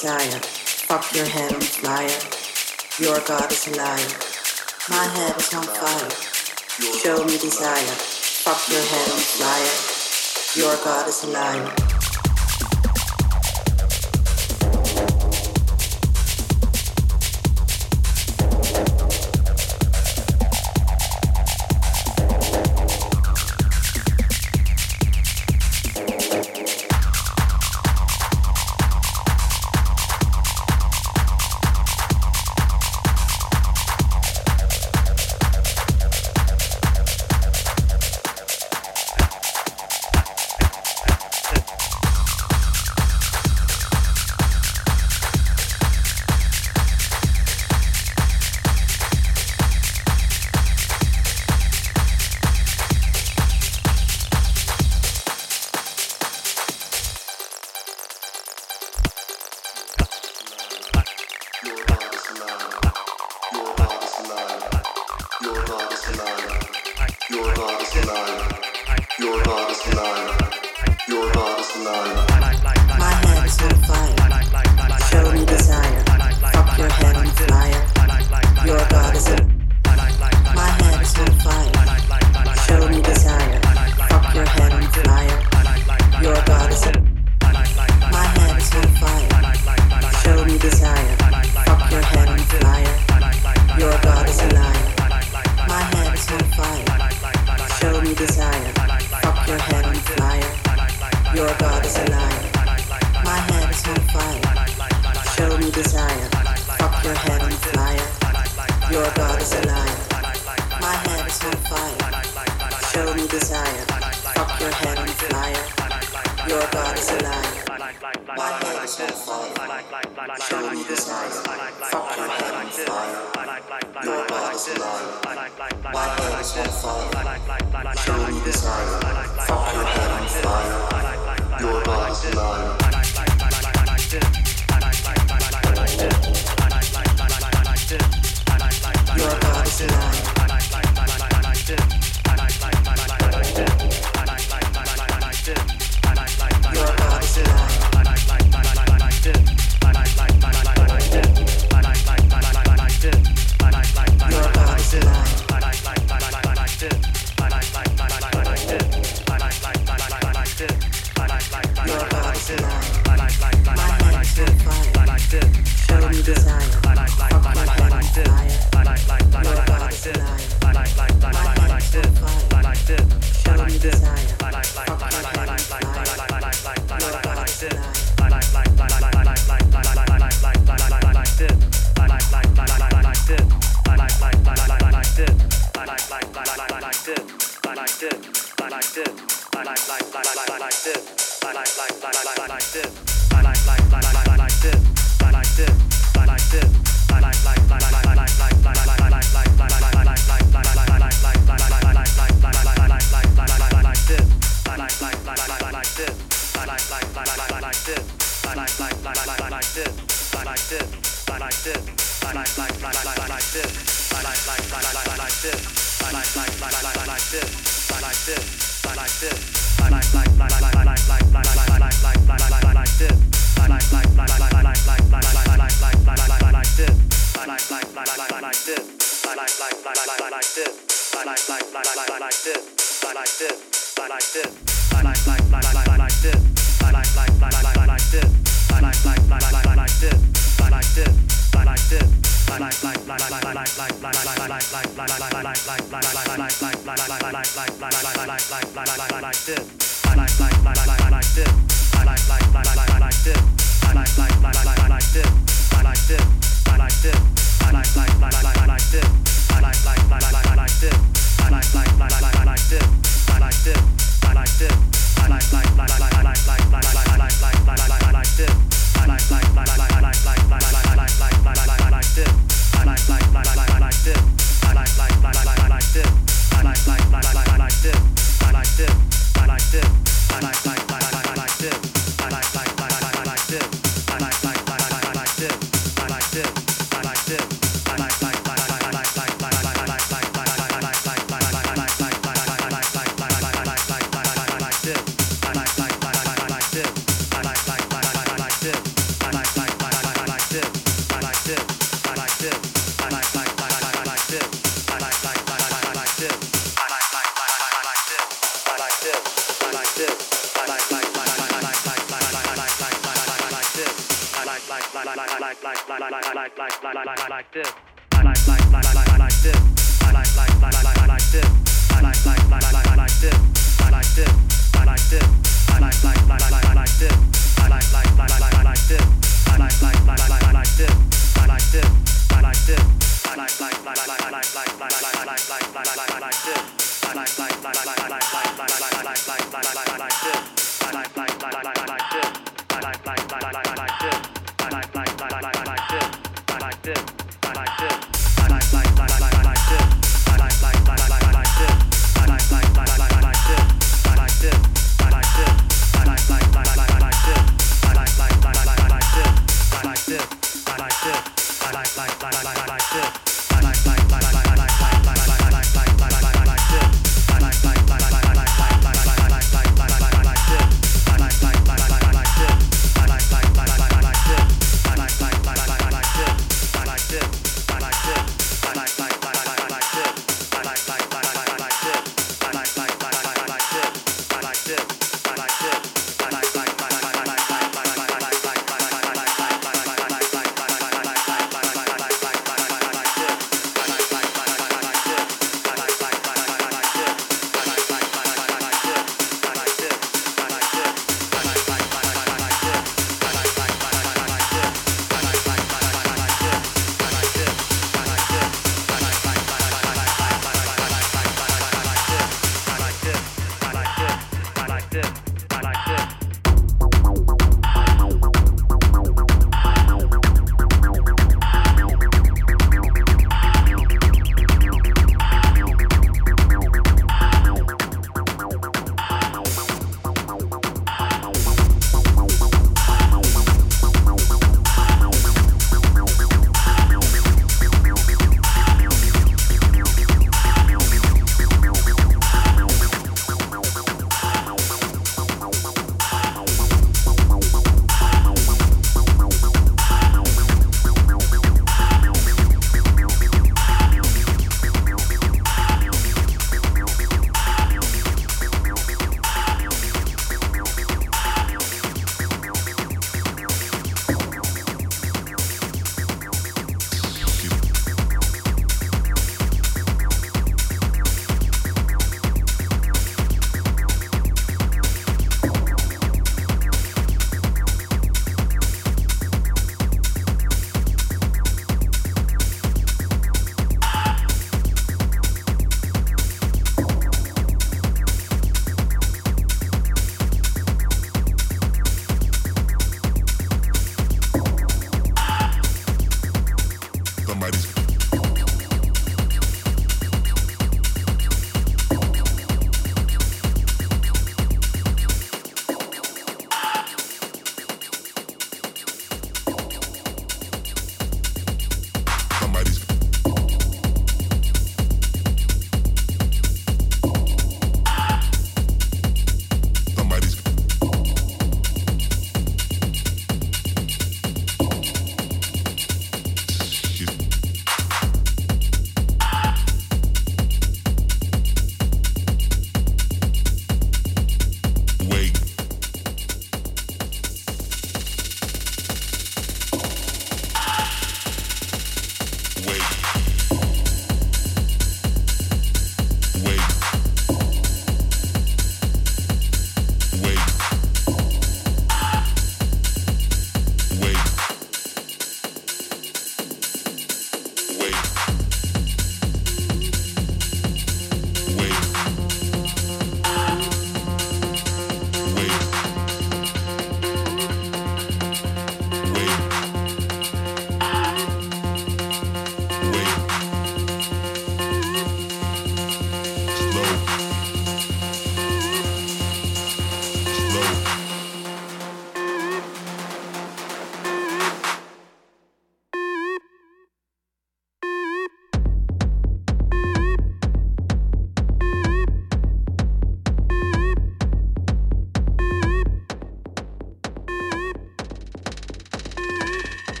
Desire. Fuck your head fire. Your God is a liar. My head is on fire. Show me desire. Fuck your head fire. Your God is a liar.